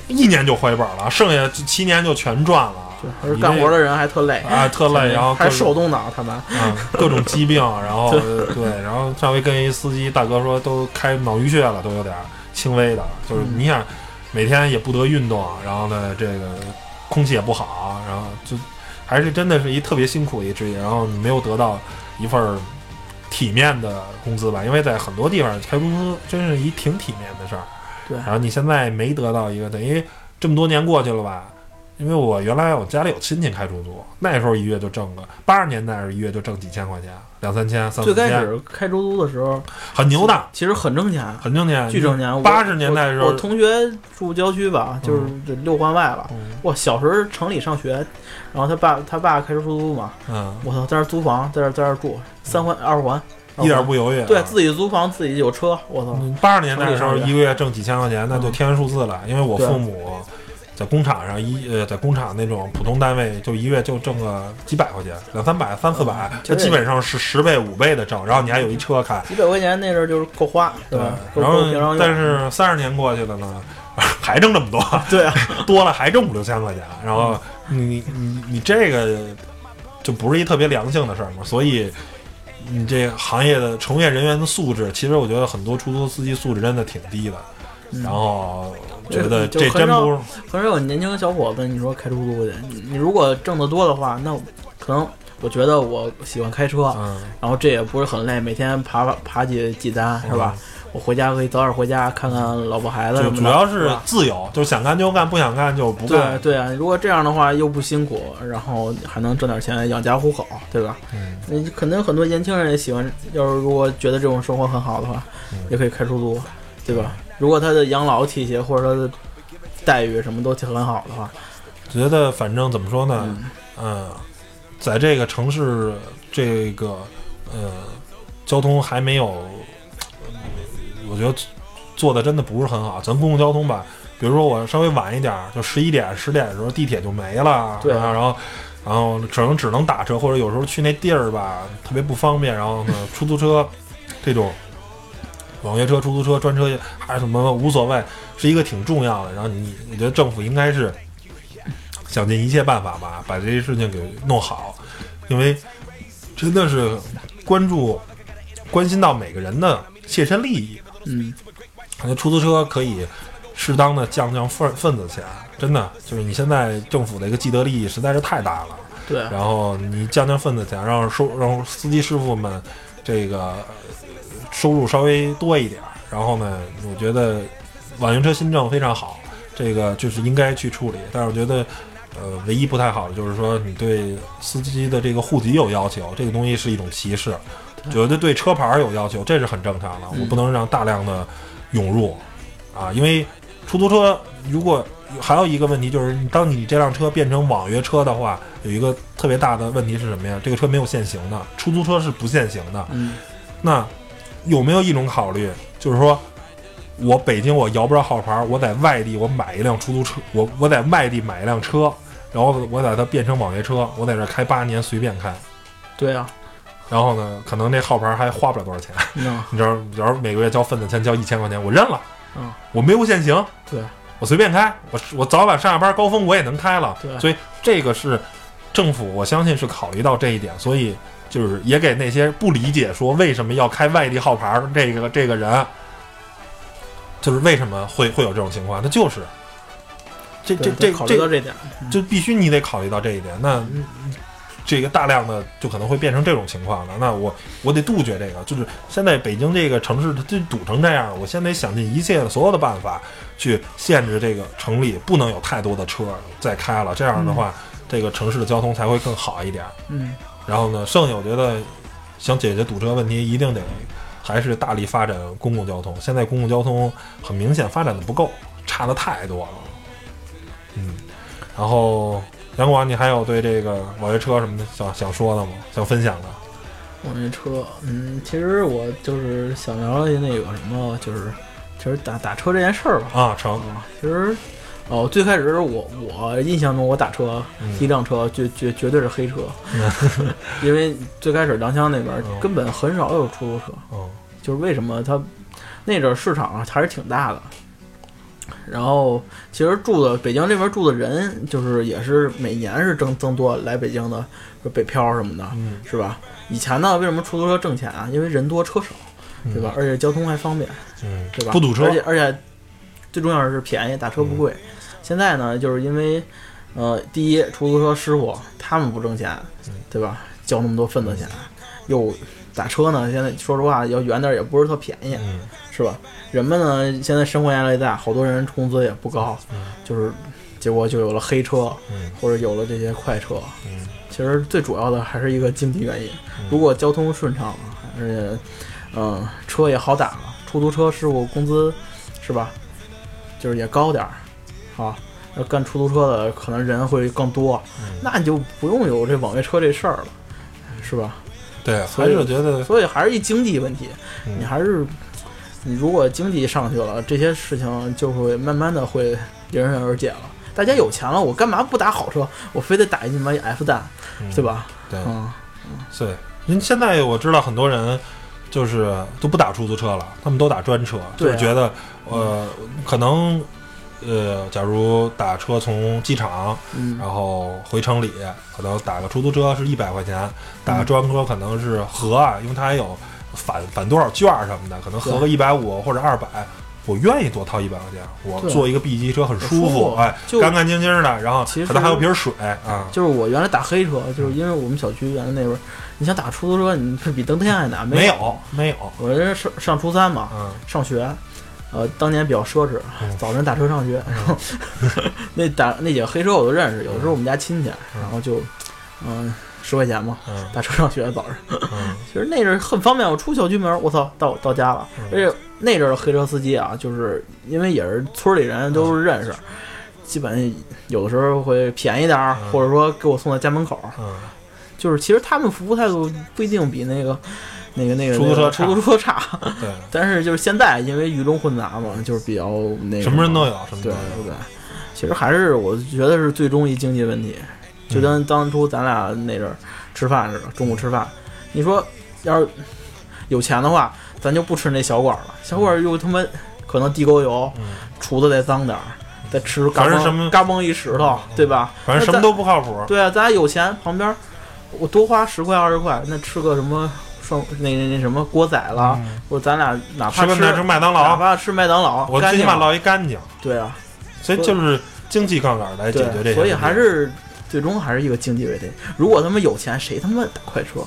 一年就回本了，剩下七年就全赚了。对，而且干活的人还特累啊特累然后还手动挡，他们嗯，各种疾病，然后对，然后上回跟一司机大哥说都开脑淤血了，都有点轻微的，就是嗯你想每天也不得运动，然后呢这个空气也不好，然后就还是真的是一特别辛苦的一职业，然后你没有得到一份儿体面的工资吧，因为在很多地方开公司真是一挺体面的事儿，对然后你现在没得到一个，等于这么多年过去了吧。因为我原来我家里有亲戚开出租，那时候一月就挣个八十年代是一月就挣几千块钱，两三千、三最开，始开出租的时候，很牛的，其实很挣钱，很挣钱，巨挣钱。八十年代的时候我，我同学住郊区吧，就是这六环外了。嗯哇，小时候城里上学，然后他爸他爸开出租嘛，嗯，我操，在那儿租房，在那儿在那儿住，三环二环，一点不犹豫啊。对自己租房，自己有车，我操，嗯八十年代的时候，一个月挣几千块钱，那就嗯天文数字了。因为我父母在工厂上一呃，在工厂那种普通单位，就一月就挣个几百块钱，两三百、三四百，这嗯基本上是十倍、五倍的挣。然后你还有一车开，几百块钱那阵儿就是够花，对吧？，然后。但是三十年过去了呢，[LAUGHS] 还挣这么多，[LAUGHS] 对啊，多了还挣五六千块钱，然后你你你这个就不是一特别良性的事儿嘛，所以你这行业的从业人员的素质，其实我觉得很多出租司机素质真的挺低的，嗯然后觉得这真不是很少有年轻小伙子，你说开出租去，你你如果挣得多的话，那可能我觉得我喜欢开车，嗯然后这也不是很累，每天爬爬爬几几单是吧？我回家可以早点回家看看老婆孩子什么的，主要是自由，就是想干就干，不想干就不干。对啊，如果这样的话又不辛苦，然后还能挣点钱养家糊口，对吧？嗯，你可能很多年轻人也喜欢，要是如果觉得这种生活很好的话，嗯也可以开出租，对吧？如果他的养老体系或者他的待遇什么都挺很好的话，觉得反正怎么说呢，嗯，嗯，在这个城市这个呃交通还没有，呃我觉得做的真的不是很好。咱公共交通吧，比如说我稍微晚一点儿，就十一点、十点的时候，地铁就没了，对然后然后只能只能打车，或者有时候去那地儿吧特别不方便，然后呢出租车这种。网约车、出租车、专车还是什么无所谓，是一个挺重要的。然后你，我觉得政府应该是想尽一切办法吧，把这些事情给弄好，因为真的是关注、关心到每个人的切身利益。嗯，感觉出租车可以适当的降降份份子钱，真的就是你现在政府的一个既得利益实在是太大了。对，然后你降降份子钱，让收让司机师傅们这个呃收入稍微多一点儿。然后呢，我觉得网约车新政非常好，这个就是应该去处理。但是我觉得，呃，唯一不太好的就是说，你对司机的这个户籍有要求，这个东西是一种歧视。觉得对车牌儿有要求，这是很正常的。嗯我不能让大量的涌入啊，因为出租车如果还有一个问题就是，当你这辆车变成网约车的话，有一个特别大的问题是什么呀？这个车没有限行的，出租车是不限行的。嗯那有没有一种考虑，就是说，我北京我摇不着号牌儿，我在外地我买一辆出租车，我我在外地买一辆车，然后我把它变成网约车，我在这儿开八年随便开，对啊，然后呢，可能那号牌儿还花不了多少钱，那你知道，比如每个月交份子钱交一千块钱，我认了，嗯，我没有限行，对，我随便开，我我早晚上下班高峰我也能开了，对。所以这个是政府，我相信是考虑到这一点，所以就是也给那些不理解说为什么要开外地号牌儿这个这个人，就是为什么会会有这种情况，那就是这这这对考虑到这这点，就必须你得考虑到这一点，那。这个大量的就可能会变成这种情况了，那我我得杜绝这个。就是现在北京这个城市它就堵成这样，我现在得想尽一切的所有的办法去限制这个城里不能有太多的车再开了，这样的话，这个城市的交通才会更好一点。嗯然后呢，剩下我觉得想解决堵车问题，一定得还是大力发展公共交通。现在公共交通很明显发展的不够，差的太多了。嗯，然后杨广，你还有对这个网约车什么的想想说的吗？想分享的？网约车，嗯，其实我就是想聊聊那个什么，就是其实打打车这件事儿吧。啊，成，啊，其实哦，最开始我我印象中我打车嗯第一辆车绝绝绝对是黑车，[LAUGHS] 因为最开始良乡那边嗯根本很少有出租车，嗯就是为什么它那阵儿市场啊还是挺大的。然后，其实住的北京这边住的人，就是也是每年是增增多来北京的，说北漂什么的，嗯，是吧？以前呢，为什么出租车挣钱啊？因为人多车少，对吧？而且交通还方便，嗯，对吧？不堵车而且而且最重要的是便宜，打车不贵。现在呢，就是因为呃，第一，出租车师傅他们不挣钱，对吧？交那么多份子钱，又打车呢，现在说实话要远点儿也不是特便宜，嗯是吧？人们呢，现在生活压力大，好多人工资也不高，嗯就是结果就有了黑车，嗯或者有了这些快车。嗯其实最主要的还是一个经济原因。如果交通顺畅了，而且，嗯、车也好打了，出租车师傅工资是吧，就是也高点儿，啊，那干出租车的可能人会更多，嗯，那你就不用有这网约车这事儿了，是吧？对，所以还是觉得，所以还是一经济问题，嗯你还是你如果经济上去了，这些事情就会慢慢的会迎刃而解了。大家有钱了，我干嘛不打好车？我非得打一他妈 F 蛋，嗯对？吧？对，嗯，对，因为现在我知道很多人就是都不打出租车了，他们都打专车，就对啊。是觉得呃，可能呃，假如打车从机场，嗯然后回城里，可能打个出租车是一百块钱，打嗯。个专车可能是合啊，因为它还有返返多少券儿什么的，可能合个一百五或者二百。我愿意多掏一百块钱，我坐一个 B 级车很舒舒服哎，干干净净的，然后其实可能还有瓶水啊，就是我原来打黑车，就是因为我们小区原来那边儿，你想打出租车，你是比登天还难。没有，没有，我这上上初三嘛，嗯上学，呃，当年比较奢侈嗯，早晨打车上学，然 [LAUGHS] 后那打那几个黑车我都认识，有的时候我们家亲戚，然后就嗯十块钱嘛，嗯打车上学早上。嗯 [LAUGHS] 其实那阵儿很方便，我出小区门儿，我操，到到家了。嗯而且那阵儿的黑车司机啊，就是因为也是村里人都是认识，基本有的时候会便宜点儿，嗯或者说给我送到家门口就是其实他们服务态度不一定比那个。那个那个出租车出租车差，对，[LAUGHS] 但是就是现在因为鱼龙混杂嘛，就是比较那个什么人都有，什么都对有。对对，其实还是我觉得是最终一经济问题，就跟当初咱俩那阵儿吃饭似的，中午吃饭，你说要是有钱的话，咱就不吃那小馆儿了，小馆儿又他妈可能地沟油，嗯，厨子再脏点儿，再吃嘎嘣反正什么嘎嘣一石头，对吧？反正什么都不靠谱。对啊，咱俩有钱，旁边我多花十块二十块，那吃个什么双那那那什么锅仔了，嗯或者咱俩哪怕吃麦当哪劳，怕吃麦当劳，我最起码干净落一干净，对啊。所以就是经济杠杆来解决这些问题。对，所以还是最终还是一个经济问题。如果他们有钱，谁他妈打快车，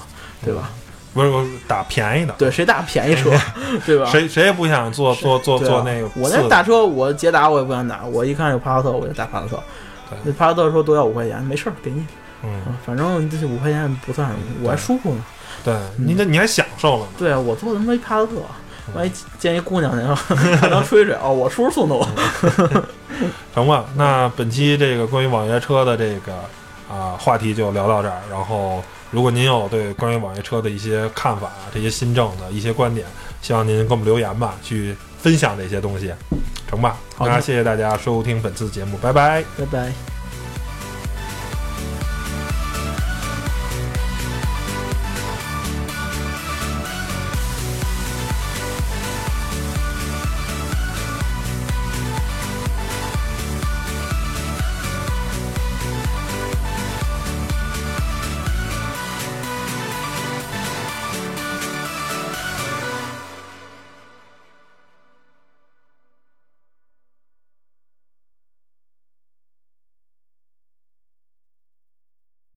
对吧？不是我打便宜的，对，谁打便宜车，对吧？谁谁也不想坐坐坐对啊坐那个我次的那打车，我捷达我也不想打，我一看有帕萨特，我就打帕萨特对。那帕萨特说多要五块钱，没事儿，给你，嗯啊反正这五块钱不算什么，我还舒服呢。对，你这你还享受了呢。对啊，我坐他妈一帕萨特，万一见一姑娘去了，[LAUGHS] 还能吹吹哦，我叔叔送的我。成吧？那本期这个关于网约车的这个啊、话题就聊到这儿。然后，如果您有对关于网约车的一些看法、这些新政的一些观点，希望您给我们留言吧，去分享这些东西，成吧？那谢谢大家收听本次节目，拜拜。拜拜。